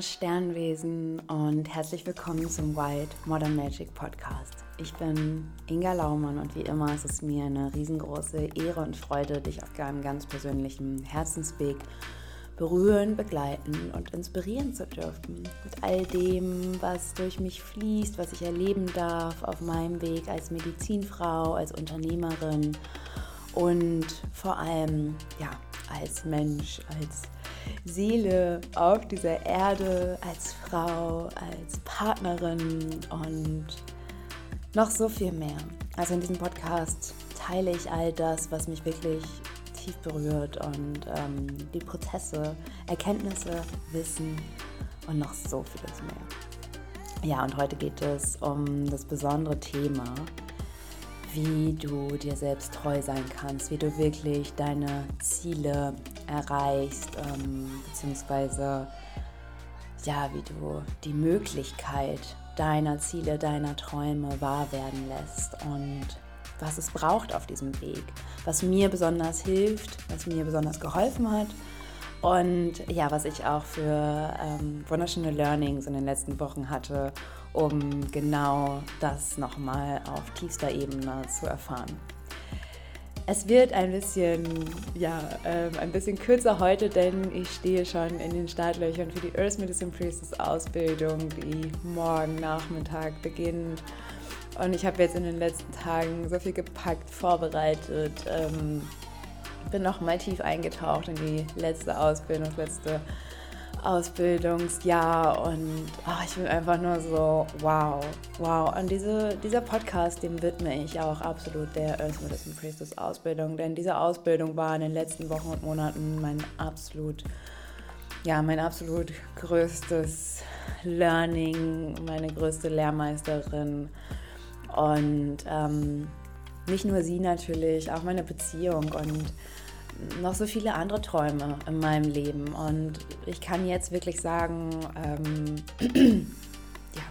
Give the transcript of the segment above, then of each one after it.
liebe Sternwesen und herzlich willkommen zum White Modern Magic Podcast. Ich bin Inga Laumann und wie immer ist es mir eine riesengroße Ehre und Freude, dich auf deinem ganz persönlichen Herzensweg berühren, begleiten und inspirieren zu dürfen. Mit all dem, was durch mich fließt, was ich erleben darf auf meinem Weg als Medizinfrau, als Unternehmerin und vor allem ja, als Mensch, als Seele auf dieser Erde, als Frau, als Partnerin und noch so viel mehr. Also in diesem Podcast teile ich all das, was mich wirklich tief berührt und ähm, die Prozesse, Erkenntnisse, Wissen und noch so vieles mehr. Ja, und heute geht es um das besondere Thema, wie du dir selbst treu sein kannst, wie du wirklich deine Ziele erreichst, ähm, beziehungsweise ja, wie du die Möglichkeit deiner Ziele, deiner Träume wahr werden lässt und was es braucht auf diesem Weg, was mir besonders hilft, was mir besonders geholfen hat und ja, was ich auch für ähm, wunderschöne Learnings in den letzten Wochen hatte, um genau das nochmal auf tiefster Ebene zu erfahren. Es wird ein bisschen, ja, äh, ein bisschen kürzer heute, denn ich stehe schon in den Startlöchern für die Earth Medicine Priestess Ausbildung, die morgen Nachmittag beginnt. Und ich habe jetzt in den letzten Tagen so viel gepackt, vorbereitet, ähm, bin noch mal tief eingetaucht in die letzte Ausbildung, das letzte Ausbildungsjahr und oh, ich bin einfach nur so, wow, wow. Und diese, dieser Podcast, dem widme ich auch absolut der Earth Medicine Priestess Ausbildung, denn diese Ausbildung war in den letzten Wochen und Monaten mein absolut, ja, mein absolut größtes Learning, meine größte Lehrmeisterin und ähm, nicht nur sie natürlich, auch meine Beziehung und noch so viele andere Träume in meinem Leben. Und ich kann jetzt wirklich sagen, ähm, ja,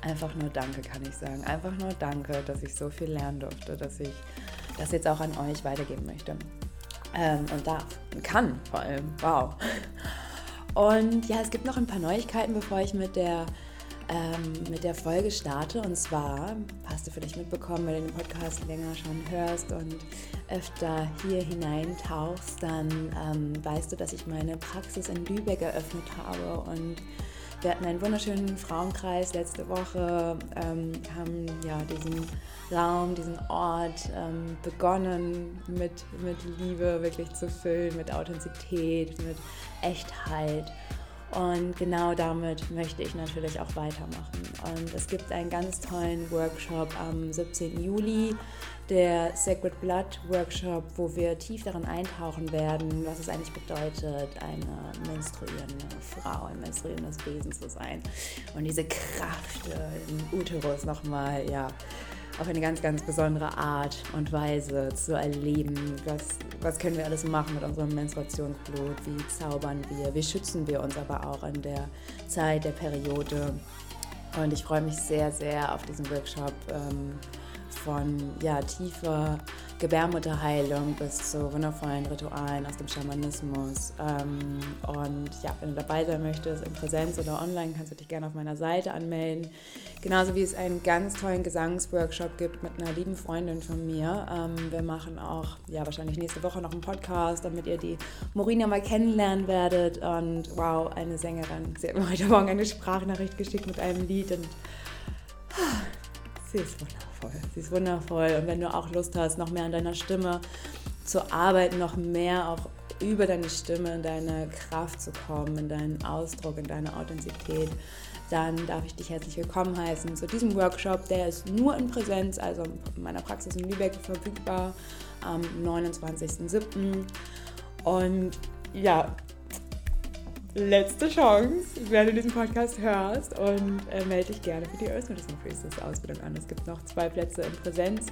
einfach nur Danke kann ich sagen. Einfach nur Danke, dass ich so viel lernen durfte, dass ich das jetzt auch an euch weitergeben möchte. Ähm, und darf. Kann vor allem. Wow. Und ja, es gibt noch ein paar Neuigkeiten, bevor ich mit der ähm, mit der Folge starte. Und zwar, hast du vielleicht mitbekommen, wenn du den Podcast länger schon hörst und öfter hier hineintauchst, dann ähm, weißt du, dass ich meine Praxis in Lübeck eröffnet habe und wir hatten einen wunderschönen Frauenkreis letzte Woche, ähm, haben ja diesen Raum, diesen Ort ähm, begonnen mit, mit Liebe wirklich zu füllen, mit Authentizität, mit Echtheit. Und genau damit möchte ich natürlich auch weitermachen. Und es gibt einen ganz tollen Workshop am 17. Juli, der Sacred Blood Workshop, wo wir tief darin eintauchen werden, was es eigentlich bedeutet, eine menstruierende Frau, ein menstruierendes Wesen zu sein. Und diese Kraft im Uterus nochmal, ja, auf eine ganz, ganz besondere Art und Weise zu erleben. Was, was können wir alles machen mit unserem Menstruationsblut? Wie zaubern wir? Wie schützen wir uns aber auch in der Zeit der Periode? Und ich freue mich sehr, sehr auf diesen Workshop ähm, von ja, tiefer Gebärmutterheilung bis zu wundervollen Ritualen aus dem Schamanismus. Ähm, und ja, wenn du dabei sein möchtest, in Präsenz oder online, kannst du dich gerne auf meiner Seite anmelden. Genauso wie es einen ganz tollen Gesangsworkshop gibt mit einer lieben Freundin von mir. Ähm, wir machen auch, ja, wahrscheinlich nächste Woche noch einen Podcast, damit ihr die Morina mal kennenlernen werdet. Und wow, eine Sängerin. Sie hat mir heute Morgen eine Sprachnachricht geschickt mit einem Lied und ah, sie ist wundervoll. Sie ist wundervoll. Und wenn du auch Lust hast, noch mehr an deiner Stimme zu arbeiten, noch mehr auch über deine Stimme in deine Kraft zu kommen, in deinen Ausdruck, in deine Authentizität, dann darf ich dich herzlich willkommen heißen zu diesem Workshop. Der ist nur in Präsenz, also in meiner Praxis in Lübeck verfügbar am 29.07. Und ja, letzte Chance, wenn du diesen Podcast hörst und äh, melde dich gerne für die Earth Medicine Priestess Ausbildung an. Es gibt noch zwei Plätze in Präsenz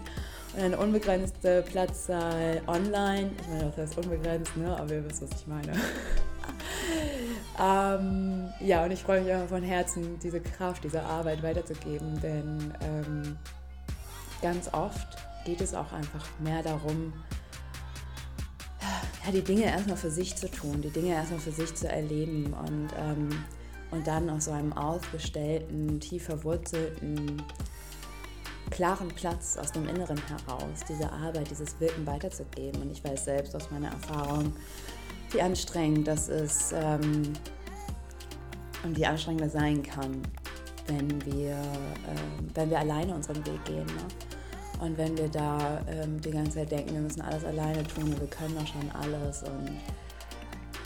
und eine unbegrenzte Platzzahl online. Ich meine, das heißt unbegrenzt, ne? aber ihr wisst, was ich meine. ähm, ja, und ich freue mich einfach von Herzen, diese Kraft, diese Arbeit weiterzugeben, denn ähm, ganz oft geht es auch einfach mehr darum, ja, die Dinge erstmal für sich zu tun, die Dinge erstmal für sich zu erleben und ähm, und dann aus so einem aufgestellten, tief verwurzelten, klaren Platz aus dem Inneren heraus, diese Arbeit, dieses Wirken weiterzugeben. Und ich weiß selbst aus meiner Erfahrung, wie anstrengend das ist ähm, und wie anstrengend das sein kann, wenn wir, äh, wenn wir alleine unseren Weg gehen. Ne? Und wenn wir da ähm, die ganze Zeit denken, wir müssen alles alleine tun und wir können doch schon alles. Und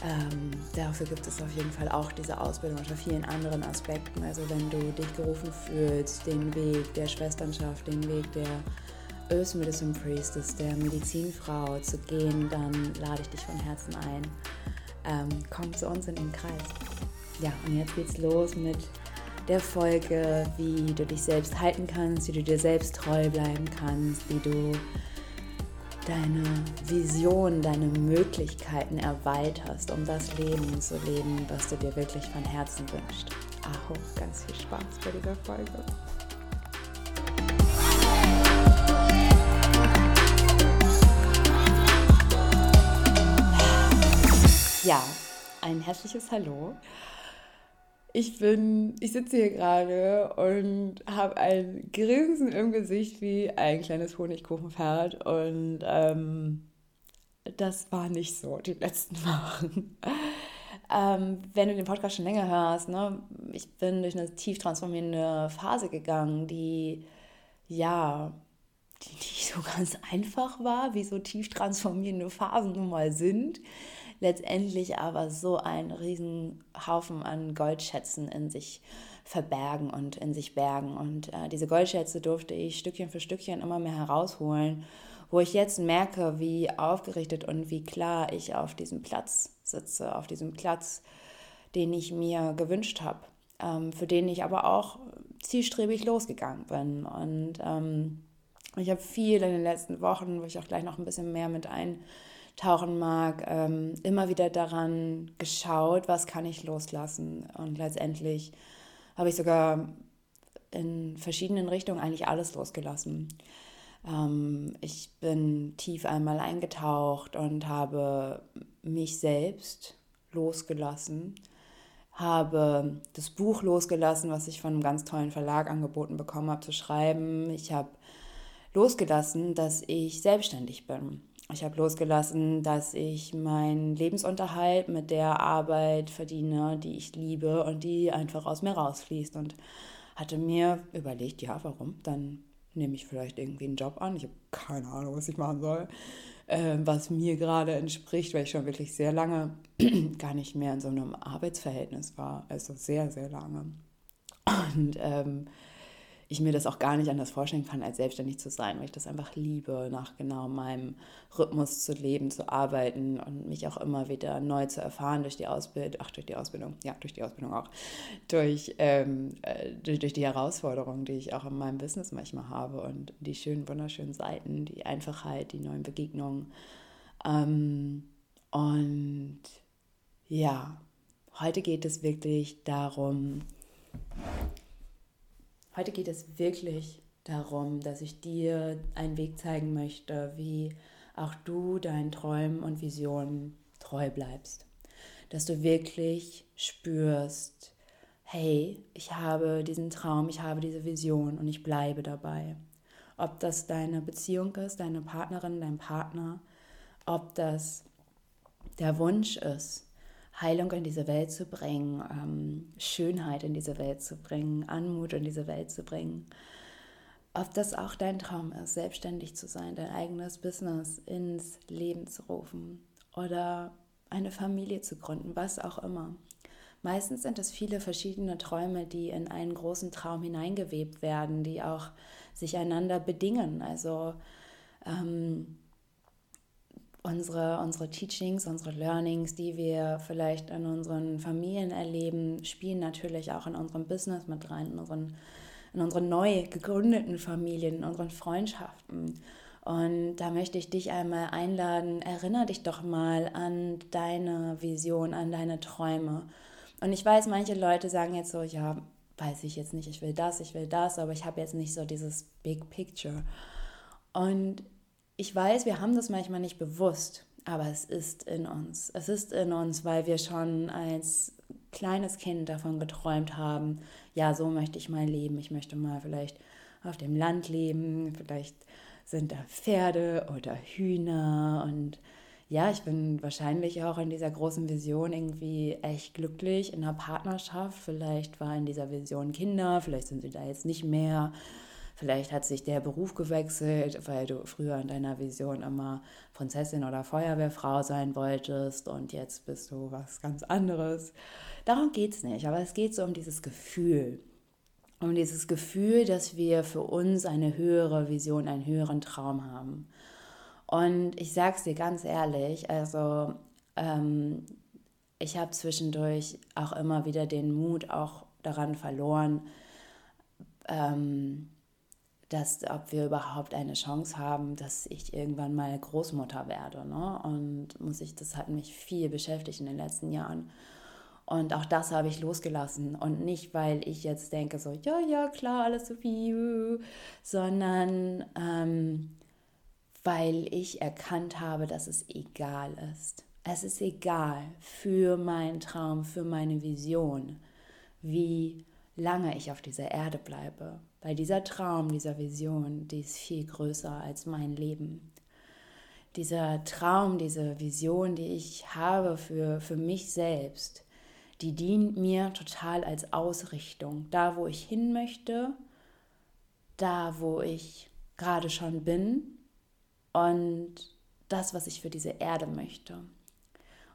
ähm, dafür gibt es auf jeden Fall auch diese Ausbildung unter vielen anderen Aspekten. Also wenn du dich gerufen fühlst, den Weg der Schwesternschaft, den Weg der Earth Medicine Priestess, der Medizinfrau zu gehen, dann lade ich dich von Herzen ein. Ähm, komm zu uns in den Kreis. Ja, und jetzt geht's los mit der Folge, wie du dich selbst halten kannst, wie du dir selbst treu bleiben kannst, wie du deine Vision, deine Möglichkeiten erweiterst, um das Leben zu leben, was du dir wirklich von Herzen wünschst. Aho, ganz viel Spaß bei dieser Folge. Ja, ein herzliches Hallo ich bin, ich sitze hier gerade und habe ein Grinsen im Gesicht wie ein kleines Honigkuchenpferd und ähm, das war nicht so die letzten Wochen. ähm, wenn du den Podcast schon länger hörst, ne, ich bin durch eine tief transformierende Phase gegangen, die ja, die nicht so ganz einfach war, wie so tief transformierende Phasen nun mal sind letztendlich aber so einen riesen Haufen an Goldschätzen in sich verbergen und in sich bergen. Und äh, diese Goldschätze durfte ich Stückchen für Stückchen immer mehr herausholen, wo ich jetzt merke, wie aufgerichtet und wie klar ich auf diesem Platz sitze, auf diesem Platz, den ich mir gewünscht habe, ähm, für den ich aber auch zielstrebig losgegangen bin. Und ähm, ich habe viel in den letzten Wochen, wo ich auch gleich noch ein bisschen mehr mit ein tauchen mag, ähm, immer wieder daran geschaut, was kann ich loslassen. Und letztendlich habe ich sogar in verschiedenen Richtungen eigentlich alles losgelassen. Ähm, ich bin tief einmal eingetaucht und habe mich selbst losgelassen, habe das Buch losgelassen, was ich von einem ganz tollen Verlag angeboten bekommen habe zu schreiben. Ich habe losgelassen, dass ich selbstständig bin ich habe losgelassen, dass ich meinen Lebensunterhalt mit der Arbeit verdiene, die ich liebe und die einfach aus mir rausfließt. Und hatte mir überlegt, ja, warum? Dann nehme ich vielleicht irgendwie einen Job an. Ich habe keine Ahnung, was ich machen soll, äh, was mir gerade entspricht, weil ich schon wirklich sehr lange gar nicht mehr in so einem Arbeitsverhältnis war. Also sehr, sehr lange. Und ähm, ich mir das auch gar nicht anders vorstellen kann, als selbstständig zu sein, weil ich das einfach liebe, nach genau meinem Rhythmus zu leben, zu arbeiten und mich auch immer wieder neu zu erfahren durch die Ausbildung, ach, durch die Ausbildung, ja, durch die Ausbildung auch, durch, ähm, äh, durch, durch die Herausforderungen, die ich auch in meinem Business manchmal habe und die schönen, wunderschönen Seiten, die Einfachheit, die neuen Begegnungen. Ähm, und ja, heute geht es wirklich darum, Heute geht es wirklich darum, dass ich dir einen Weg zeigen möchte, wie auch du deinen Träumen und Visionen treu bleibst. Dass du wirklich spürst, hey, ich habe diesen Traum, ich habe diese Vision und ich bleibe dabei. Ob das deine Beziehung ist, deine Partnerin, dein Partner, ob das der Wunsch ist, Heilung in diese Welt zu bringen, ähm, Schönheit in diese Welt zu bringen, Anmut in diese Welt zu bringen. Ob das auch dein Traum ist, selbstständig zu sein, dein eigenes Business ins Leben zu rufen oder eine Familie zu gründen, was auch immer. Meistens sind es viele verschiedene Träume, die in einen großen Traum hineingewebt werden, die auch sich einander bedingen. Also ähm, unsere, unsere Teachings, unsere Learnings, die wir vielleicht in unseren Familien erleben, spielen natürlich auch in unserem Business mit rein, in unseren, in unseren neu gegründeten Familien, in unseren Freundschaften. Und da möchte ich dich einmal einladen, erinnere dich doch mal an deine Vision, an deine Träume. Und ich weiß, manche Leute sagen jetzt so, ja, weiß ich jetzt nicht, ich will das, ich will das, aber ich habe jetzt nicht so dieses Big Picture. Und ich weiß, wir haben das manchmal nicht bewusst, aber es ist in uns. Es ist in uns, weil wir schon als kleines Kind davon geträumt haben, ja, so möchte ich mal leben. Ich möchte mal vielleicht auf dem Land leben, vielleicht sind da Pferde oder Hühner und ja, ich bin wahrscheinlich auch in dieser großen Vision irgendwie echt glücklich in einer Partnerschaft. Vielleicht war in dieser Vision Kinder, vielleicht sind sie da jetzt nicht mehr. Vielleicht hat sich der Beruf gewechselt, weil du früher in deiner Vision immer Prinzessin oder Feuerwehrfrau sein wolltest und jetzt bist du was ganz anderes. Darum geht es nicht, aber es geht so um dieses Gefühl. Um dieses Gefühl, dass wir für uns eine höhere Vision, einen höheren Traum haben. Und ich sage es dir ganz ehrlich, also ähm, ich habe zwischendurch auch immer wieder den Mut auch daran verloren, ähm, dass ob wir überhaupt eine Chance haben, dass ich irgendwann mal Großmutter werde. Ne? Und muss ich, das hat mich viel beschäftigt in den letzten Jahren. Und auch das habe ich losgelassen. Und nicht, weil ich jetzt denke, so, ja, ja, klar, alles so wie, sondern ähm, weil ich erkannt habe, dass es egal ist. Es ist egal für meinen Traum, für meine Vision, wie lange ich auf dieser Erde bleibe. Weil dieser Traum, dieser Vision, die ist viel größer als mein Leben. Dieser Traum, diese Vision, die ich habe für, für mich selbst, die dient mir total als Ausrichtung. Da, wo ich hin möchte, da, wo ich gerade schon bin und das, was ich für diese Erde möchte.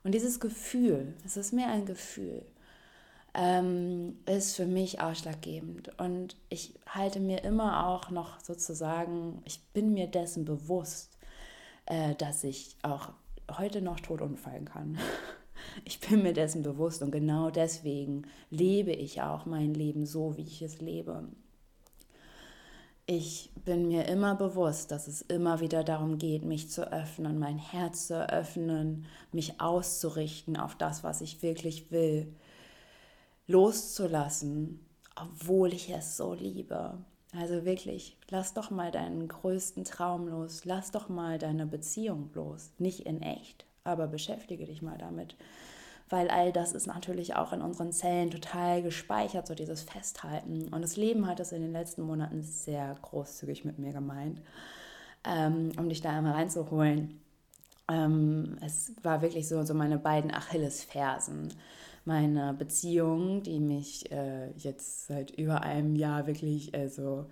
Und dieses Gefühl, es ist mehr ein Gefühl, ähm, ist für mich ausschlaggebend. Und ich halte mir immer auch noch sozusagen, ich bin mir dessen bewusst, äh, dass ich auch heute noch tot umfallen kann. Ich bin mir dessen bewusst und genau deswegen lebe ich auch mein Leben so, wie ich es lebe. Ich bin mir immer bewusst, dass es immer wieder darum geht, mich zu öffnen, mein Herz zu öffnen, mich auszurichten auf das, was ich wirklich will loszulassen, obwohl ich es so liebe. Also wirklich, lass doch mal deinen größten Traum los, lass doch mal deine Beziehung los. Nicht in echt, aber beschäftige dich mal damit. Weil all das ist natürlich auch in unseren Zellen total gespeichert, so dieses Festhalten. Und das Leben hat es in den letzten Monaten sehr großzügig mit mir gemeint, ähm, um dich da einmal reinzuholen. Ähm, es war wirklich so, so meine beiden Achillesfersen meiner Beziehung, die mich äh, jetzt seit über einem Jahr wirklich also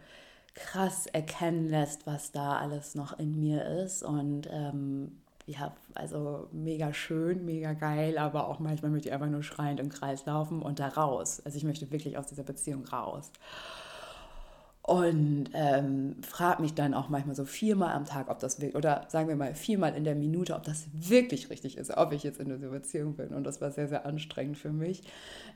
krass erkennen lässt, was da alles noch in mir ist. Und ähm, ja, also mega schön, mega geil, aber auch manchmal möchte ich einfach nur schreiend im Kreis laufen und da raus. Also ich möchte wirklich aus dieser Beziehung raus. Und ähm, frage mich dann auch manchmal so viermal am Tag, ob das wirklich, oder sagen wir mal viermal in der Minute, ob das wirklich richtig ist, ob ich jetzt in dieser Beziehung bin. Und das war sehr, sehr anstrengend für mich.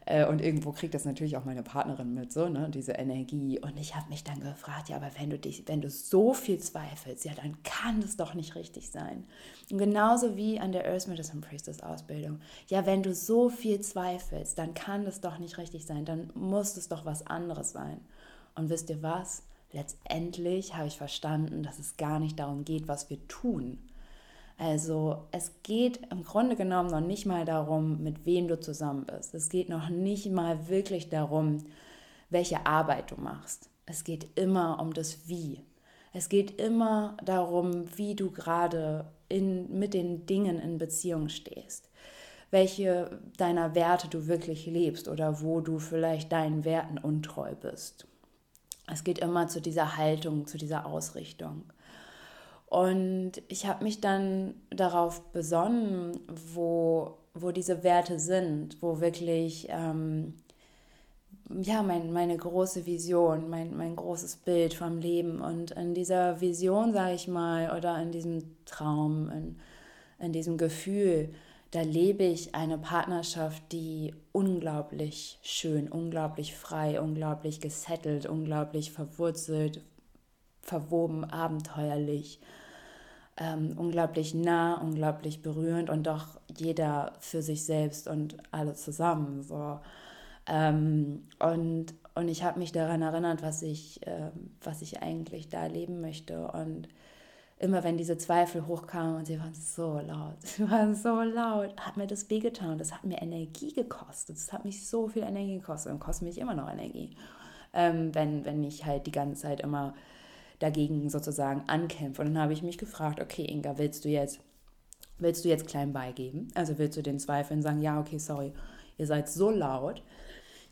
Äh, und irgendwo kriegt das natürlich auch meine Partnerin mit, so, ne, diese Energie. Und ich habe mich dann gefragt, ja, aber wenn du dich, wenn du so viel zweifelst, ja, dann kann das doch nicht richtig sein. Und genauso wie an der Earth Medicine Priestess Ausbildung. Ja, wenn du so viel zweifelst, dann kann das doch nicht richtig sein. Dann muss es doch was anderes sein. Und wisst ihr was? Letztendlich habe ich verstanden, dass es gar nicht darum geht, was wir tun. Also es geht im Grunde genommen noch nicht mal darum, mit wem du zusammen bist. Es geht noch nicht mal wirklich darum, welche Arbeit du machst. Es geht immer um das Wie. Es geht immer darum, wie du gerade in, mit den Dingen in Beziehung stehst. Welche deiner Werte du wirklich lebst oder wo du vielleicht deinen Werten untreu bist es geht immer zu dieser Haltung, zu dieser Ausrichtung. Und ich habe mich dann darauf besonnen, wo, wo diese Werte sind, wo wirklich ähm, ja, mein, meine große Vision, mein, mein großes Bild vom Leben. Und in dieser Vision, sage ich mal, oder in diesem Traum, in, in diesem Gefühl, da lebe ich eine Partnerschaft, die unglaublich schön, unglaublich frei, unglaublich gesettelt, unglaublich verwurzelt, verwoben, abenteuerlich, ähm, unglaublich nah, unglaublich berührend und doch jeder für sich selbst und alle zusammen. So. Ähm, und, und ich habe mich daran erinnert, was ich, äh, was ich eigentlich da leben möchte. Und immer wenn diese Zweifel hochkamen und sie waren so laut, sie waren so laut, hat mir das wehgetan. Das hat mir Energie gekostet. Das hat mich so viel Energie gekostet und kostet mich immer noch Energie. Ähm, wenn, wenn ich halt die ganze Zeit immer dagegen sozusagen ankämpfe. Und dann habe ich mich gefragt, okay, Inga, willst du jetzt, willst du jetzt klein beigeben? Also willst du den Zweifeln sagen, ja, okay, sorry, ihr seid so laut.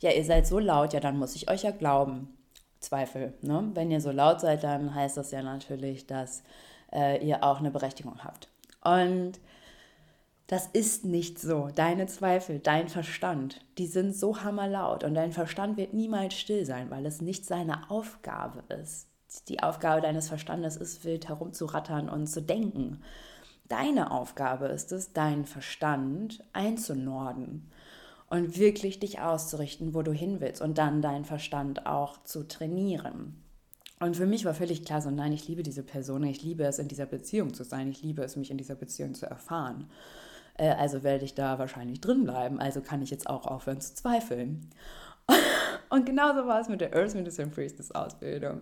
Ja, ihr seid so laut, ja, dann muss ich euch ja glauben. Zweifel. Ne? Wenn ihr so laut seid, dann heißt das ja natürlich, dass äh, ihr auch eine Berechtigung habt. Und das ist nicht so. Deine Zweifel, dein Verstand, die sind so hammerlaut und dein Verstand wird niemals still sein, weil es nicht seine Aufgabe ist. Die Aufgabe deines Verstandes ist, wild herumzurattern und zu denken. Deine Aufgabe ist es, deinen Verstand einzunorden und wirklich dich auszurichten, wo du hin willst und dann deinen Verstand auch zu trainieren. Und für mich war völlig klar, so nein, ich liebe diese Person, ich liebe es, in dieser Beziehung zu sein, ich liebe es, mich in dieser Beziehung zu erfahren. Äh, also werde ich da wahrscheinlich drin bleiben, also kann ich jetzt auch aufhören zu zweifeln. Und genauso war es mit der Earth Medicine Priestess Ausbildung.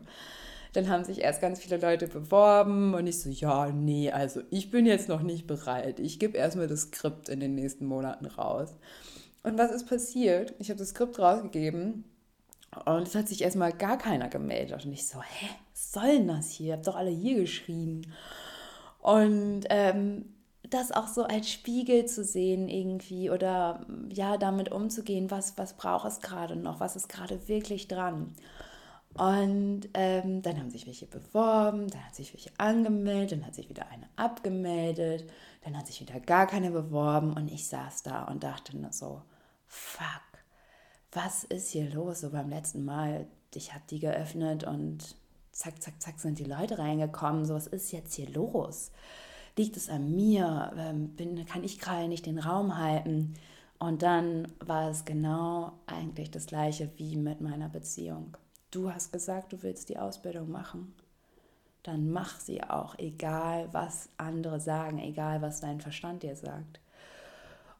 Dann haben sich erst ganz viele Leute beworben und ich so, ja, nee, also ich bin jetzt noch nicht bereit. Ich gebe erstmal das Skript in den nächsten Monaten raus. Und was ist passiert? Ich habe das Skript rausgegeben und es hat sich erstmal gar keiner gemeldet. Und ich so, hä, was soll denn das hier? Ihr habt doch alle hier geschrien. Und ähm, das auch so als Spiegel zu sehen irgendwie oder ja, damit umzugehen, was, was braucht es gerade noch, was ist gerade wirklich dran. Und ähm, dann haben sich welche beworben, dann hat sich welche angemeldet, dann hat sich wieder eine abgemeldet, dann hat sich wieder gar keine beworben und ich saß da und dachte nur so, fuck, was ist hier los? So beim letzten Mal, ich habe die geöffnet und zack, zack, zack sind die Leute reingekommen. So, was ist jetzt hier los? Liegt es an mir? Ähm, bin, kann ich gerade nicht den Raum halten? Und dann war es genau eigentlich das gleiche wie mit meiner Beziehung. Du hast gesagt, du willst die Ausbildung machen. Dann mach sie auch, egal was andere sagen, egal was dein Verstand dir sagt.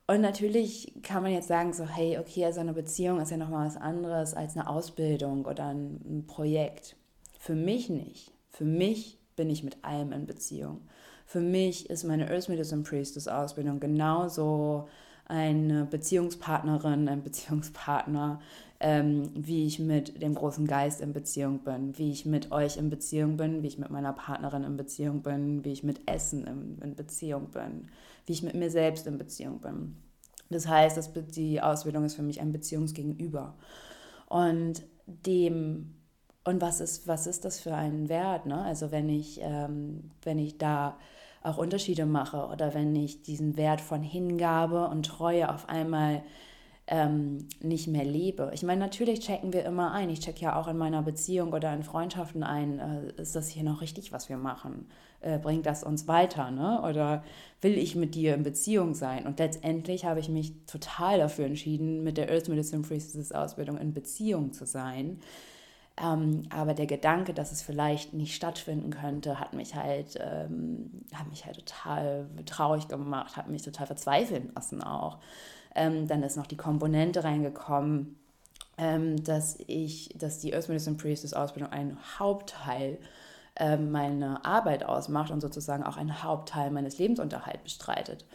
Und natürlich kann man jetzt sagen, so, hey, okay, also eine Beziehung ist ja nochmal was anderes als eine Ausbildung oder ein Projekt. Für mich nicht. Für mich bin ich mit allem in Beziehung. Für mich ist meine Earth Medicine Priestess Ausbildung genauso eine Beziehungspartnerin, ein Beziehungspartner, ähm, wie ich mit dem großen Geist in Beziehung bin, wie ich mit euch in Beziehung bin, wie ich mit meiner Partnerin in Beziehung bin, wie ich mit Essen in, in Beziehung bin, wie ich mit mir selbst in Beziehung bin. Das heißt, dass die Ausbildung ist für mich ein Beziehungsgegenüber. Und dem, und was ist, was ist das für ein Wert? Ne? Also wenn ich, ähm, wenn ich da auch Unterschiede mache oder wenn ich diesen Wert von Hingabe und Treue auf einmal ähm, nicht mehr lebe. Ich meine, natürlich checken wir immer ein. Ich check ja auch in meiner Beziehung oder in Freundschaften ein, äh, ist das hier noch richtig, was wir machen? Äh, bringt das uns weiter? Ne? Oder will ich mit dir in Beziehung sein? Und letztendlich habe ich mich total dafür entschieden, mit der Earth Medicine Priestess Ausbildung in Beziehung zu sein. Ähm, aber der Gedanke, dass es vielleicht nicht stattfinden könnte, hat mich halt, ähm, hat mich halt total traurig gemacht, hat mich total verzweifeln lassen auch. Ähm, dann ist noch die Komponente reingekommen, ähm, dass ich, dass die Earth Medicine Priestess Ausbildung einen Hauptteil äh, meiner Arbeit ausmacht und sozusagen auch einen Hauptteil meines Lebensunterhalts bestreitet.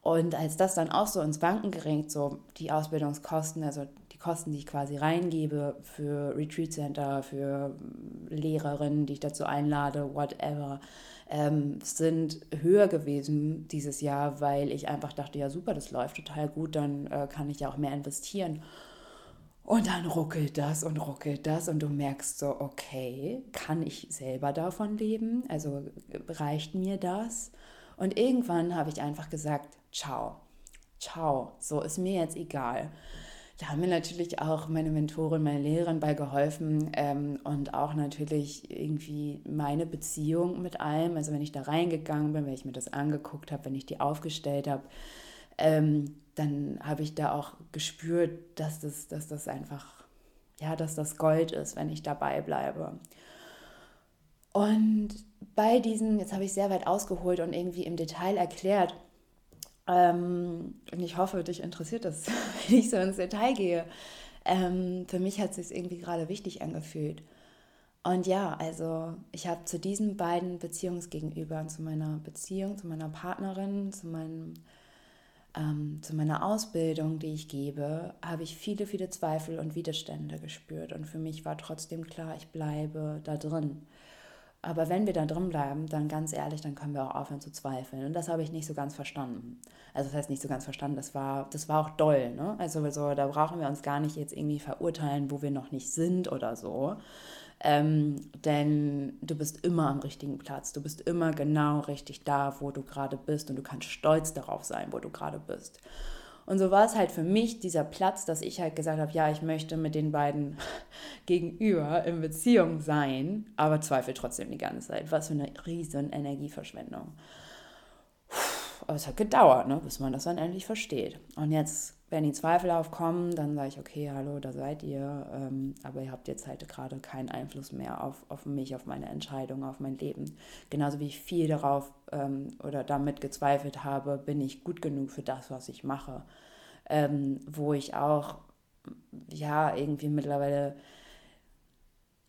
Und als das dann auch so ins Banken geringt, so die Ausbildungskosten, also die Kosten, die ich quasi reingebe für Retreat Center, für Lehrerinnen, die ich dazu einlade, whatever, ähm, sind höher gewesen dieses Jahr, weil ich einfach dachte, ja super, das läuft total gut, dann äh, kann ich ja auch mehr investieren. Und dann ruckelt das und ruckelt das und du merkst so, okay, kann ich selber davon leben? Also reicht mir das? Und irgendwann habe ich einfach gesagt, ciao, ciao, so ist mir jetzt egal da haben mir natürlich auch meine Mentorin, meine Lehrerin bei geholfen ähm, und auch natürlich irgendwie meine Beziehung mit allem. Also wenn ich da reingegangen bin, wenn ich mir das angeguckt habe, wenn ich die aufgestellt habe, ähm, dann habe ich da auch gespürt, dass das, dass das einfach, ja, dass das Gold ist, wenn ich dabei bleibe. Und bei diesen, jetzt habe ich sehr weit ausgeholt und irgendwie im Detail erklärt, ähm, und ich hoffe, dich interessiert das, wenn ich so ins Detail gehe. Ähm, für mich hat es sich irgendwie gerade wichtig angefühlt. Und ja, also ich habe zu diesen beiden Beziehungsgegenüber, zu meiner Beziehung, zu meiner Partnerin, zu meinem ähm, zu meiner Ausbildung, die ich gebe, habe ich viele, viele Zweifel und Widerstände gespürt. Und für mich war trotzdem klar, ich bleibe da drin. Aber wenn wir da drin bleiben, dann ganz ehrlich, dann können wir auch aufhören zu zweifeln. Und das habe ich nicht so ganz verstanden. Also das heißt nicht so ganz verstanden, das war, das war auch doll. Ne? Also so, da brauchen wir uns gar nicht jetzt irgendwie verurteilen, wo wir noch nicht sind oder so. Ähm, denn du bist immer am richtigen Platz. Du bist immer genau richtig da, wo du gerade bist. Und du kannst stolz darauf sein, wo du gerade bist. Und so war es halt für mich dieser Platz, dass ich halt gesagt habe, ja, ich möchte mit den beiden gegenüber in Beziehung sein, aber zweifle trotzdem die ganze Zeit. Was für eine riesen Energieverschwendung. Aber es hat gedauert, ne, bis man das dann endlich versteht. Und jetzt, wenn die Zweifel aufkommen, dann sage ich, okay, hallo, da seid ihr, ähm, aber ihr habt jetzt halt gerade keinen Einfluss mehr auf, auf mich, auf meine Entscheidung, auf mein Leben. Genauso wie ich viel darauf ähm, oder damit gezweifelt habe, bin ich gut genug für das, was ich mache. Ähm, wo ich auch, ja, irgendwie mittlerweile,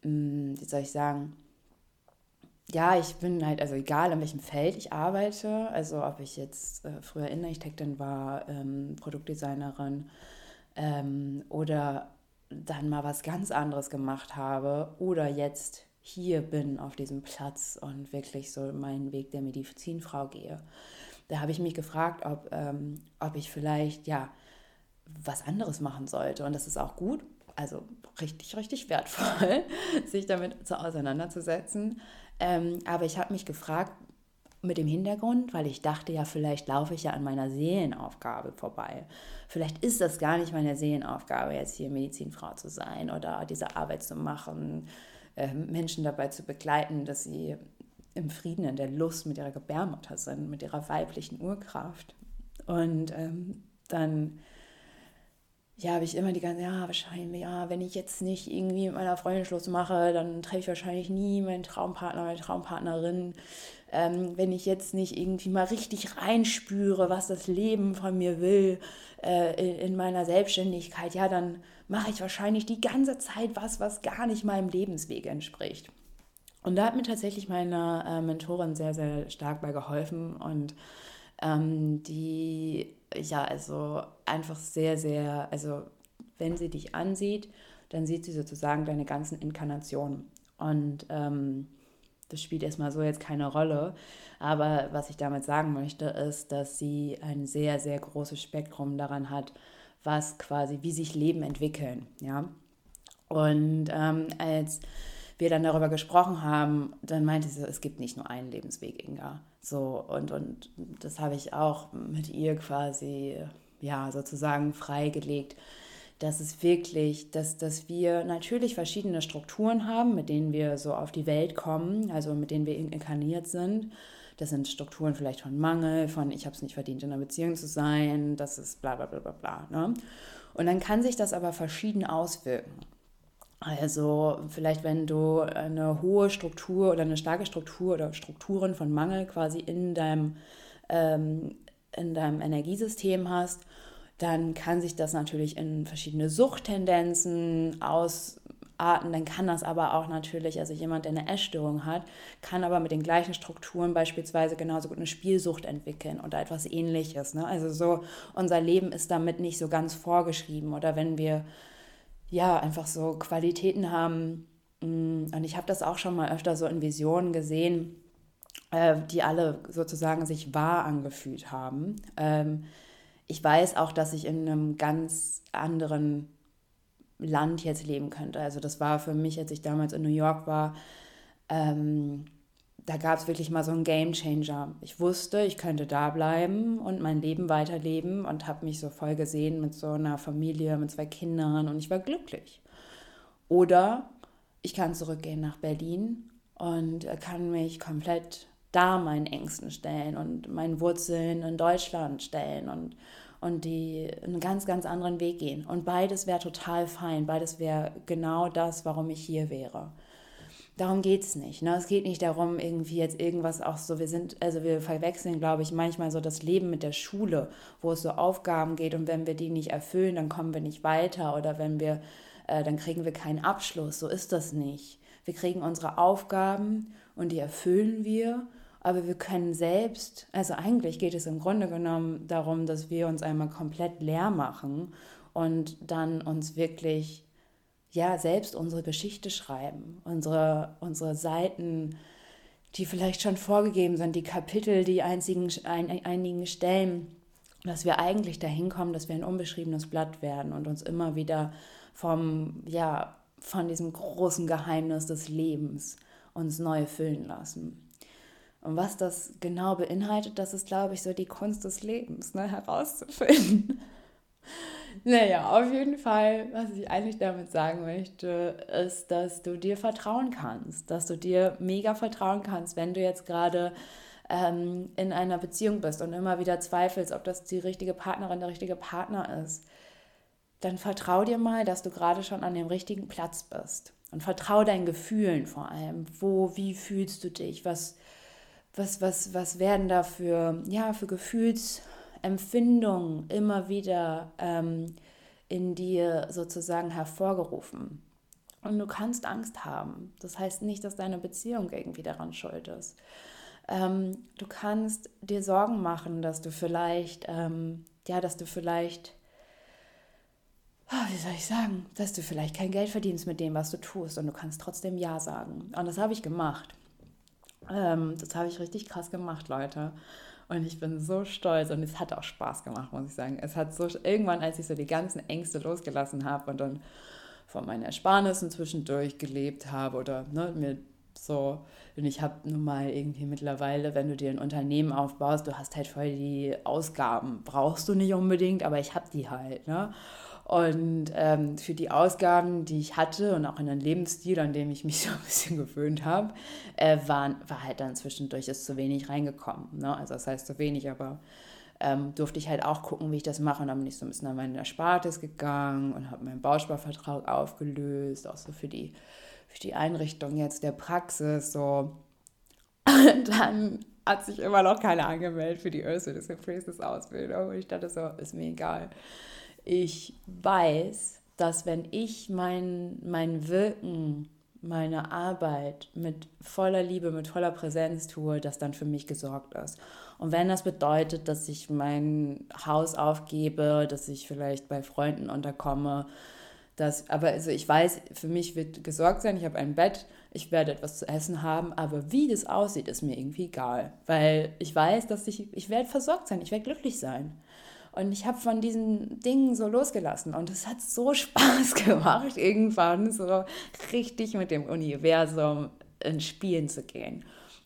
mh, hm, wie soll ich sagen, ja, ich bin halt, also egal in welchem Feld ich arbeite, also ob ich jetzt äh, früher Innenarchitektin war, ähm, Produktdesignerin ähm, oder dann mal was ganz anderes gemacht habe oder jetzt hier bin auf diesem Platz und wirklich so meinen Weg der Medizinfrau gehe. Da habe ich mich gefragt, ob, ähm, ob ich vielleicht ja was anderes machen sollte und das ist auch gut, also richtig, richtig wertvoll, sich damit zu auseinanderzusetzen. Ähm, aber ich habe mich gefragt, mit dem Hintergrund, weil ich dachte ja, vielleicht laufe ich ja an meiner Seelenaufgabe vorbei. Vielleicht ist das gar nicht meine Seelenaufgabe, jetzt hier Medizinfrau zu sein oder diese Arbeit zu machen, äh, Menschen dabei zu begleiten, dass sie im Frieden, in der Lust mit ihrer Gebärmutter sind, mit ihrer weiblichen Urkraft. Und ähm, dann ja, habe ich immer die ganze, ja, wahrscheinlich, ja, wenn ich jetzt nicht irgendwie mit meiner Freundin Schluss mache, dann treffe ich wahrscheinlich nie meinen Traumpartner, meine Traumpartnerin. Ähm, wenn ich jetzt nicht irgendwie mal richtig reinspüre, was das Leben von mir will äh, in, in meiner Selbstständigkeit, ja, dann mache ich wahrscheinlich die ganze Zeit was, was gar nicht meinem Lebensweg entspricht. Und da hat mir tatsächlich meine äh, Mentorin sehr, sehr stark bei geholfen und ähm, die ja, also einfach sehr, sehr, also wenn sie dich ansieht, dann sieht sie sozusagen deine ganzen Inkarnationen. Und ähm, das spielt erstmal so jetzt keine Rolle. Aber was ich damit sagen möchte, ist, dass sie ein sehr, sehr großes Spektrum daran hat, was quasi, wie sich Leben entwickeln. Ja? Und ähm, als wir dann darüber gesprochen haben, dann meinte sie, es gibt nicht nur einen Lebensweg, Inga. So, und, und das habe ich auch mit ihr quasi, ja, sozusagen freigelegt, dass es wirklich, dass, dass wir natürlich verschiedene Strukturen haben, mit denen wir so auf die Welt kommen, also mit denen wir inkarniert sind. Das sind Strukturen vielleicht von Mangel, von ich habe es nicht verdient, in einer Beziehung zu sein, das ist bla bla bla bla bla. Ne? Und dann kann sich das aber verschieden auswirken. Also vielleicht, wenn du eine hohe Struktur oder eine starke Struktur oder Strukturen von Mangel quasi in deinem, ähm, in deinem Energiesystem hast, dann kann sich das natürlich in verschiedene Suchttendenzen ausarten. Dann kann das aber auch natürlich, also jemand, der eine Essstörung hat, kann aber mit den gleichen Strukturen beispielsweise genauso gut eine Spielsucht entwickeln oder etwas ähnliches. Ne? Also so, unser Leben ist damit nicht so ganz vorgeschrieben. Oder wenn wir ja, einfach so Qualitäten haben. Mm, und ich habe das auch schon mal öfter so in Visionen gesehen, äh, die alle sozusagen sich wahr angefühlt haben. Ähm, ich weiß auch, dass ich in einem ganz anderen Land jetzt leben könnte. Also das war für mich, als ich damals in New York war, ähm, da gab es wirklich mal so einen Game Changer. Ich wusste, ich könnte da bleiben und mein Leben weiterleben und habe mich so voll gesehen mit so einer Familie, mit zwei Kindern und ich war glücklich. Oder ich kann zurückgehen nach Berlin und kann mich komplett da meinen Ängsten stellen und meinen Wurzeln in Deutschland stellen und, und die einen ganz, ganz anderen Weg gehen. Und beides wäre total fein. Beides wäre genau das, warum ich hier wäre darum geht es nicht. Ne? Es geht nicht darum, irgendwie jetzt irgendwas auch so, wir sind, also wir verwechseln, glaube ich, manchmal so das Leben mit der Schule, wo es so Aufgaben geht und wenn wir die nicht erfüllen, dann kommen wir nicht weiter oder wenn wir, äh, dann kriegen wir keinen Abschluss. So ist das nicht. Wir kriegen unsere Aufgaben und die erfüllen wir, aber wir können selbst, also eigentlich geht es im Grunde genommen darum, dass wir uns einmal komplett leer machen und dann uns wirklich ja selbst unsere Geschichte schreiben, unsere, unsere Seiten, die vielleicht schon vorgegeben sind, die Kapitel, die einzigen, ein, einigen Stellen, dass wir eigentlich dahin kommen, dass wir ein unbeschriebenes Blatt werden und uns immer wieder vom, ja, von diesem großen Geheimnis des Lebens uns neu füllen lassen. Und was das genau beinhaltet, das ist, glaube ich, so die Kunst des Lebens, ne, herauszufinden. Naja, auf jeden Fall, was ich eigentlich damit sagen möchte, ist, dass du dir vertrauen kannst, dass du dir mega vertrauen kannst, wenn du jetzt gerade ähm, in einer Beziehung bist und immer wieder zweifelst, ob das die richtige Partnerin, der richtige Partner ist. Dann vertrau dir mal, dass du gerade schon an dem richtigen Platz bist. Und vertrau deinen Gefühlen vor allem. Wo, wie fühlst du dich? Was, was, was, was werden da für, ja, für Gefühls Empfindungen immer wieder ähm, in dir sozusagen hervorgerufen. Und du kannst Angst haben. Das heißt nicht, dass deine Beziehung irgendwie daran schuld ist. Ähm, du kannst dir Sorgen machen, dass du vielleicht, ähm, ja, dass du vielleicht, oh, wie soll ich sagen, dass du vielleicht kein Geld verdienst mit dem, was du tust und du kannst trotzdem Ja sagen. Und das habe ich gemacht. Ähm, das habe ich richtig krass gemacht, Leute. Und ich bin so stolz und es hat auch Spaß gemacht, muss ich sagen. Es hat so irgendwann, als ich so die ganzen Ängste losgelassen habe und dann von meinen Ersparnissen zwischendurch gelebt habe oder ne, mir so, und ich habe nun mal irgendwie mittlerweile, wenn du dir ein Unternehmen aufbaust, du hast halt voll die Ausgaben, brauchst du nicht unbedingt, aber ich habe die halt, ne? Und ähm, für die Ausgaben, die ich hatte und auch in den Lebensstil, an dem ich mich so ein bisschen gewöhnt habe, äh, waren, war halt dann zwischendurch ist zu wenig reingekommen. Ne? Also das heißt zu wenig, aber ähm, durfte ich halt auch gucken, wie ich das mache. Und dann bin ich so ein bisschen an meine Erspartes gegangen und habe meinen Bausparvertrag aufgelöst, auch so für die, für die Einrichtung jetzt der Praxis. So. Und dann hat sich immer noch keiner angemeldet für die Ursula Priestess Ausbildung. Und ich dachte so, ist mir egal ich weiß, dass wenn ich mein, mein Wirken, meine Arbeit mit voller Liebe, mit voller Präsenz tue, dass dann für mich gesorgt ist. Und wenn das bedeutet, dass ich mein Haus aufgebe, dass ich vielleicht bei Freunden unterkomme, dass, aber also ich weiß, für mich wird gesorgt sein, ich habe ein Bett, ich werde etwas zu essen haben, aber wie das aussieht, ist mir irgendwie egal, weil ich weiß, dass ich, ich werde versorgt sein, ich werde glücklich sein. Und ich habe von diesen Dingen so losgelassen und es hat so Spaß gemacht, irgendwann so richtig mit dem Universum ins Spielen zu gehen.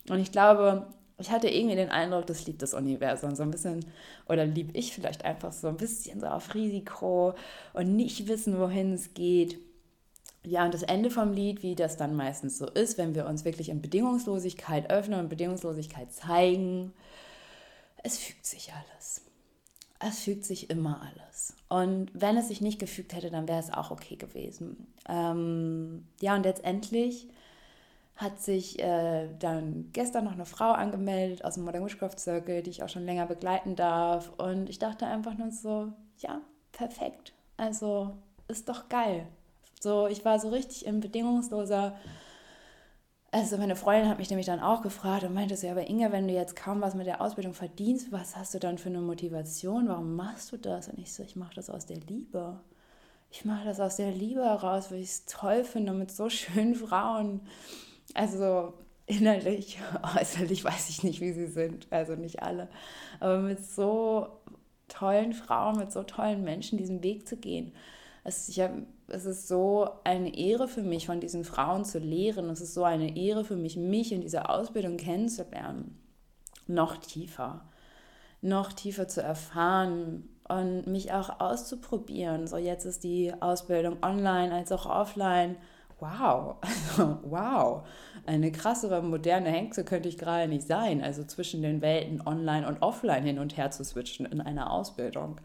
Und ich glaube, ich hatte irgendwie den Eindruck, das liebt das Universum so ein bisschen, oder lieb ich vielleicht einfach so ein bisschen so auf Risiko und nicht wissen, wohin es geht. Ja, und das Ende vom Lied, wie das dann meistens so ist, wenn wir uns wirklich in Bedingungslosigkeit öffnen und Bedingungslosigkeit zeigen, es fügt sich alles es fügt sich immer alles. Und wenn es sich nicht gefügt hätte, dann wäre es auch okay gewesen. Ähm, ja, und letztendlich hat sich äh, dann gestern noch eine Frau angemeldet aus dem Modern Witchcraft Circle, die ich auch schon länger begleiten darf. Und ich dachte einfach nur so, ja, perfekt. Also ist doch geil. So, ich war so richtig in bedingungsloser also meine Freundin hat mich nämlich dann auch gefragt und meinte so, ja, aber Inga, wenn du jetzt kaum was mit der Ausbildung verdienst, was hast du dann für eine Motivation? Warum machst du das? Und ich so, ich mache das aus der Liebe. Ich mache das aus der Liebe heraus, weil ich es toll finde mit so schönen Frauen. Also innerlich, äußerlich weiß ich nicht, wie sie sind, also nicht alle, aber mit so tollen Frauen, mit so tollen Menschen diesen Weg zu gehen. Also ich habe es ist so eine Ehre für mich, von diesen Frauen zu lehren. Es ist so eine Ehre für mich, mich in dieser Ausbildung kennenzulernen. Noch tiefer, noch tiefer zu erfahren und mich auch auszuprobieren. So, jetzt ist die Ausbildung online als auch offline. Wow, also wow. Eine krassere, moderne Hexe könnte ich gerade nicht sein. Also zwischen den Welten online und offline hin und her zu switchen in einer Ausbildung.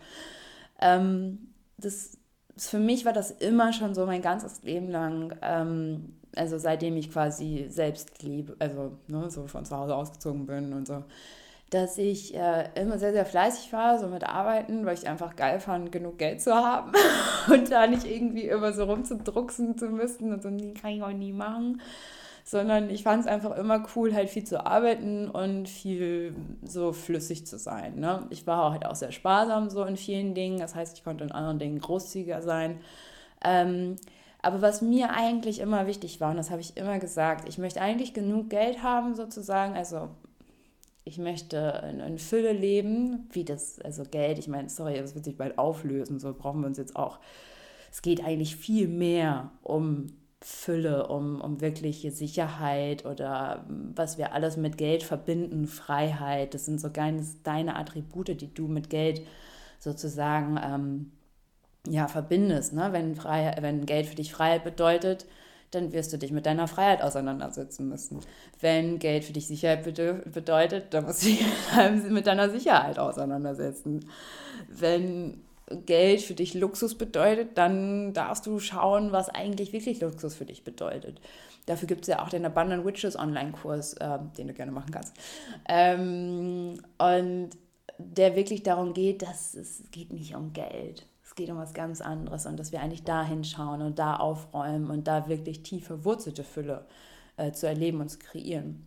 Ähm, das für mich war das immer schon so mein ganzes Leben lang, ähm, also seitdem ich quasi selbst lebe, also ne, so von zu Hause ausgezogen bin und so, dass ich äh, immer sehr, sehr fleißig war, so mit Arbeiten, weil ich einfach geil fand, genug Geld zu haben und da nicht irgendwie immer so rumzudrucksen zu müssen und so, nie kann ich auch nie machen sondern ich fand es einfach immer cool, halt viel zu arbeiten und viel so flüssig zu sein. Ne? Ich war halt auch sehr sparsam so in vielen Dingen, das heißt, ich konnte in anderen Dingen großzügiger sein. Ähm, aber was mir eigentlich immer wichtig war, und das habe ich immer gesagt, ich möchte eigentlich genug Geld haben sozusagen, also ich möchte in, in, Fülle leben, wie das, also Geld, ich meine, sorry, das wird sich bald auflösen, so brauchen wir uns jetzt auch. Es geht eigentlich viel mehr um Fülle, um, um wirkliche Sicherheit oder was wir alles mit Geld verbinden, Freiheit. Das sind so ganz deine Attribute, die du mit Geld sozusagen ähm, ja, verbindest. Ne? Wenn, Freiheit, wenn Geld für dich Freiheit bedeutet, dann wirst du dich mit deiner Freiheit auseinandersetzen müssen. Wenn Geld für dich Sicherheit bedeutet, dann musst du dich mit deiner Sicherheit auseinandersetzen. Wenn Geld für dich Luxus bedeutet, dann darfst du schauen, was eigentlich wirklich Luxus für dich bedeutet. Dafür gibt es ja auch den Abundant Witches Online-Kurs, äh, den du gerne machen kannst. Ähm, und der wirklich darum geht, dass es geht nicht um Geld. Es geht um was ganz anderes und dass wir eigentlich da hinschauen und da aufräumen und da wirklich tief verwurzelte Fülle äh, zu erleben und zu kreieren.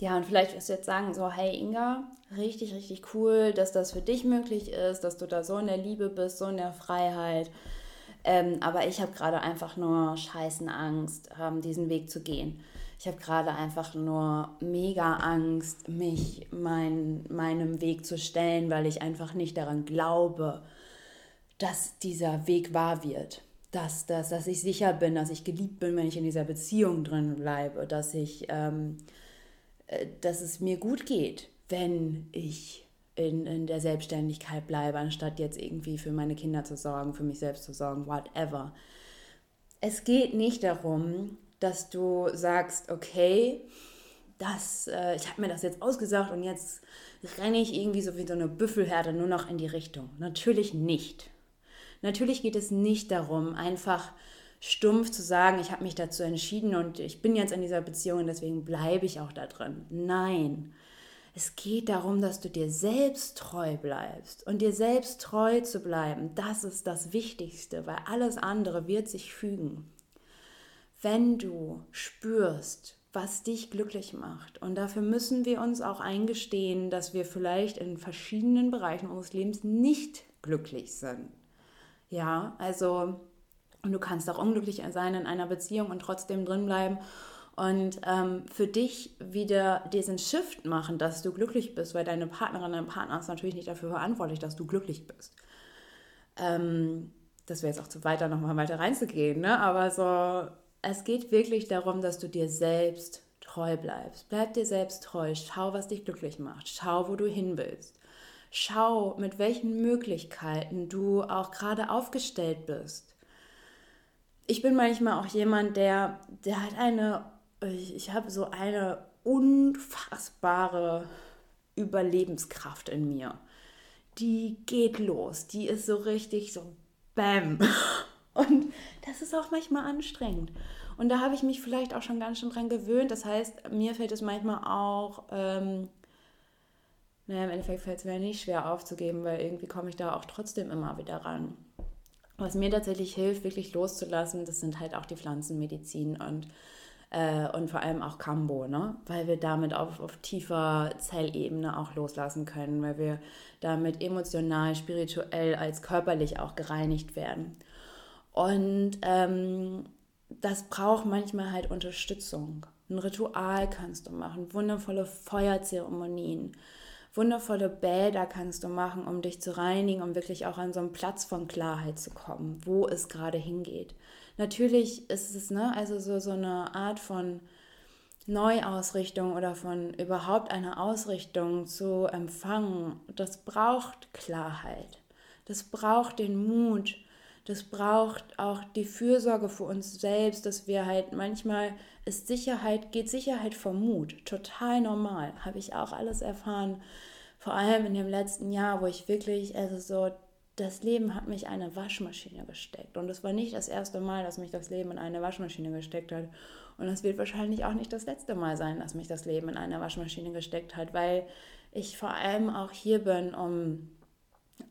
Ja, und vielleicht wirst du jetzt sagen, so, hey Inga, richtig, richtig cool, dass das für dich möglich ist, dass du da so in der Liebe bist, so in der Freiheit. Ähm, aber ich habe gerade einfach nur scheißen Angst, ähm, diesen Weg zu gehen. Ich habe gerade einfach nur mega Angst, mich mein, meinem Weg zu stellen, weil ich einfach nicht daran glaube, dass dieser Weg wahr wird. Dass, dass, dass ich sicher bin, dass ich geliebt bin, wenn ich in dieser Beziehung drin bleibe, dass ich ähm, äh, dass es mir gut geht, wenn ich in, in der Selbstständigkeit bleibe, anstatt jetzt irgendwie für meine Kinder zu sorgen, für mich selbst zu sorgen, whatever. Es geht nicht darum, dass du sagst, okay, das, äh, ich habe mir das jetzt ausgesagt und jetzt renne ich irgendwie so wie so eine Büffelherde nur noch in die Richtung. Natürlich nicht. Natürlich geht es nicht darum, einfach stumpf zu sagen, ich habe mich dazu entschieden und ich bin jetzt in dieser Beziehung und deswegen bleibe ich auch da drin. Nein. Es geht darum, dass du dir selbst treu bleibst. Und dir selbst treu zu bleiben, das ist das Wichtigste, weil alles andere wird sich fügen. Wenn du spürst, was dich glücklich macht. Und dafür müssen wir uns auch eingestehen, dass wir vielleicht in verschiedenen Bereichen unseres Lebens nicht glücklich sind. Ja, also und du kannst auch unglücklich sein in einer Beziehung und trotzdem drin bleiben. Und ähm, für dich wieder diesen Shift machen, dass du glücklich bist, weil deine Partnerin, dein Partner ist natürlich nicht dafür verantwortlich, dass du glücklich bist. Ähm, das wäre jetzt auch zu weiter, nochmal weiter reinzugehen, ne? aber so, es geht wirklich darum, dass du dir selbst treu bleibst. Bleib dir selbst treu. Schau, was dich glücklich macht. Schau, wo du hin willst. Schau, mit welchen Möglichkeiten du auch gerade aufgestellt bist ich bin manchmal auch jemand, der, der hat eine, ich, ich habe so eine unfassbare Überlebenskraft in mir. Die geht los, die ist so richtig so Bäm. Und das ist auch manchmal anstrengend. Und da habe ich mich vielleicht auch schon ganz schön dran gewöhnt. Das heißt, mir fällt es manchmal auch, ähm, naja, im Endeffekt fällt es mir nicht schwer aufzugeben, weil irgendwie komme ich da auch trotzdem immer wieder ran. Was mir tatsächlich hilft, wirklich loszulassen, das sind halt auch die Pflanzenmedizin und, äh, und vor allem auch Kambo, ne? weil wir damit auf, auf tiefer Zellebene auch loslassen können, weil wir damit emotional, spirituell als körperlich auch gereinigt werden. Und ähm, das braucht manchmal halt Unterstützung. Ein Ritual kannst du machen, wundervolle Feuerzeremonien wundervolle Bäder kannst du machen, um dich zu reinigen, um wirklich auch an so einen Platz von Klarheit zu kommen, wo es gerade hingeht. Natürlich ist es, ne, also so, so eine Art von Neuausrichtung oder von überhaupt einer Ausrichtung zu empfangen, das braucht Klarheit. Das braucht den Mut, das braucht auch die Fürsorge für uns selbst, dass wir halt manchmal ist Sicherheit, geht Sicherheit vom Mut. Total normal. Habe ich auch alles erfahren. Vor allem in dem letzten Jahr, wo ich wirklich, also so das Leben hat mich in eine Waschmaschine gesteckt. Und es war nicht das erste Mal, dass mich das Leben in eine Waschmaschine gesteckt hat. Und es wird wahrscheinlich auch nicht das letzte Mal sein, dass mich das Leben in eine Waschmaschine gesteckt hat, weil ich vor allem auch hier bin, um,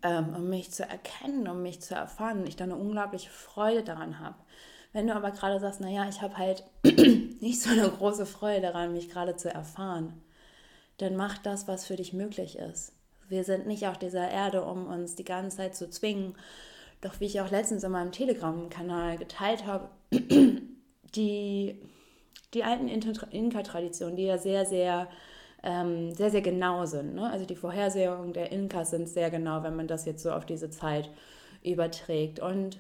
ähm, um mich zu erkennen, um mich zu erfahren. Ich da eine unglaubliche Freude daran habe. Wenn du aber gerade sagst, naja, ich habe halt nicht so eine große Freude daran, mich gerade zu erfahren, dann mach das, was für dich möglich ist. Wir sind nicht auf dieser Erde, um uns die ganze Zeit zu zwingen. Doch wie ich auch letztens in meinem Telegram-Kanal geteilt habe, die, die alten Inka-Traditionen, die ja sehr, sehr, ähm, sehr, sehr genau sind. Ne? Also die Vorhersehungen der Inkas sind sehr genau, wenn man das jetzt so auf diese Zeit überträgt. Und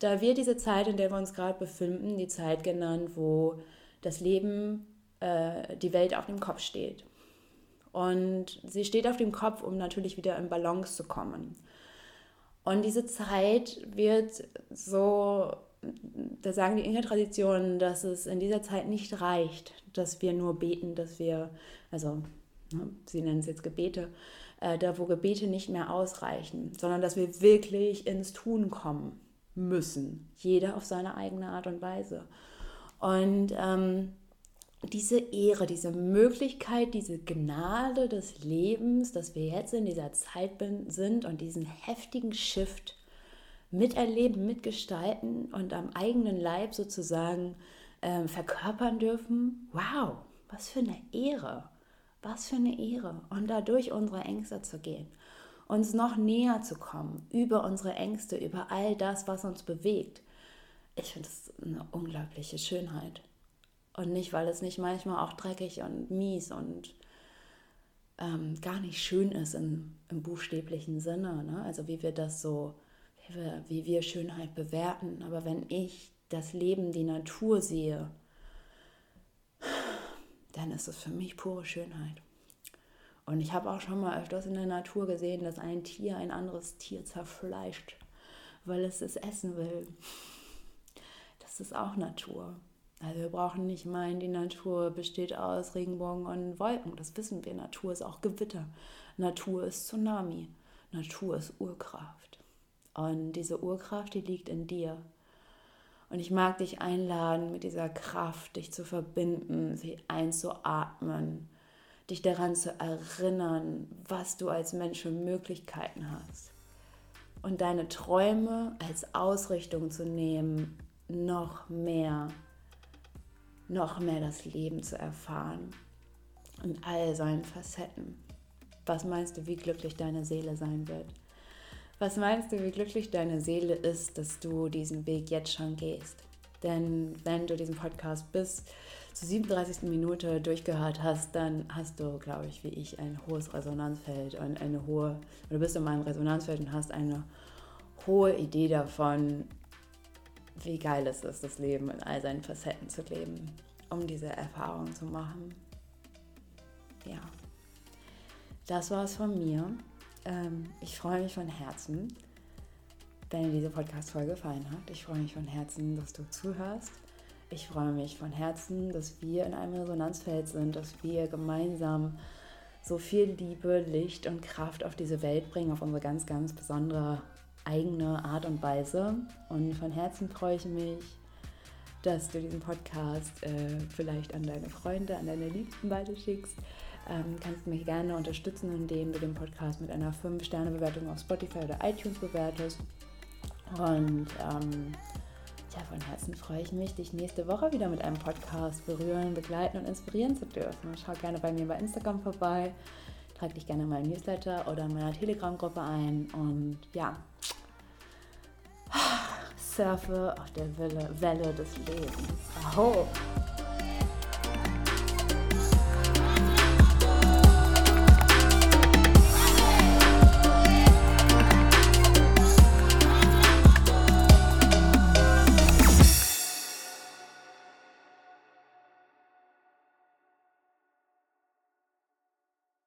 da wird diese Zeit, in der wir uns gerade befinden, die Zeit genannt, wo das Leben, äh, die Welt auf dem Kopf steht. Und sie steht auf dem Kopf, um natürlich wieder in Balance zu kommen. Und diese Zeit wird so, da sagen die Inka-Traditionen, dass es in dieser Zeit nicht reicht, dass wir nur beten, dass wir, also ne, sie nennen es jetzt Gebete, äh, da wo Gebete nicht mehr ausreichen, sondern dass wir wirklich ins Tun kommen müssen, jeder auf seine eigene Art und Weise. Und ähm, diese Ehre, diese Möglichkeit, diese Gnade des Lebens, dass wir jetzt in dieser Zeit sind und diesen heftigen Shift miterleben, mitgestalten und am eigenen Leib sozusagen äh, verkörpern dürfen. Wow, was für eine Ehre, was für eine Ehre. Und dadurch unsere Ängste zu gehen, uns noch näher zu kommen, über unsere Ängste, über all das, was uns bewegt. Ich finde das eine unglaubliche Schönheit. Und nicht, weil es nicht manchmal auch dreckig und mies und ähm, gar nicht schön ist im, im buchstäblichen Sinne. Ne? Also wie wir das so, wie wir, wie wir Schönheit bewerten. Aber wenn ich das Leben, die Natur sehe, dann ist es für mich pure Schönheit. Und ich habe auch schon mal öfters in der Natur gesehen, dass ein Tier ein anderes Tier zerfleischt, weil es es essen will. Das ist auch Natur. Also wir brauchen nicht meinen, die Natur besteht aus Regenbogen und Wolken. Das wissen wir. Natur ist auch Gewitter. Natur ist Tsunami. Natur ist Urkraft. Und diese Urkraft, die liegt in dir. Und ich mag dich einladen, mit dieser Kraft dich zu verbinden, sie einzuatmen, dich daran zu erinnern, was du als Mensch für Möglichkeiten hast. Und deine Träume als Ausrichtung zu nehmen, noch mehr noch mehr das Leben zu erfahren und all seinen Facetten. Was meinst du, wie glücklich deine Seele sein wird? Was meinst du, wie glücklich deine Seele ist, dass du diesen Weg jetzt schon gehst? Denn wenn du diesen Podcast bis zur 37. Minute durchgehört hast, dann hast du, glaube ich, wie ich, ein hohes Resonanzfeld und eine hohe, du bist in meinem Resonanzfeld und hast eine hohe Idee davon, wie geil es ist, das Leben in all seinen Facetten zu leben, um diese Erfahrung zu machen. Ja, das war es von mir. Ähm, ich freue mich von Herzen, wenn dir diese Podcast-Folge gefallen hat. Ich freue mich von Herzen, dass du zuhörst. Ich freue mich von Herzen, dass wir in einem Resonanzfeld sind, dass wir gemeinsam so viel Liebe, Licht und Kraft auf diese Welt bringen, auf unsere ganz, ganz besondere eigene Art und Weise. Und von Herzen freue ich mich, dass du diesen Podcast äh, vielleicht an deine Freunde, an deine Liebsten weiterschickst. Ähm, kannst mich gerne unterstützen, indem du den Podcast mit einer 5-Sterne-Bewertung auf Spotify oder iTunes bewertest. Und ähm, ja, von Herzen freue ich mich, dich nächste Woche wieder mit einem Podcast berühren, begleiten und inspirieren zu dürfen. Schau gerne bei mir bei Instagram vorbei, trag dich gerne in meinen Newsletter oder in meiner Telegram-Gruppe ein und ja, surfe auf der Welle, Welle des Lebens. Aho!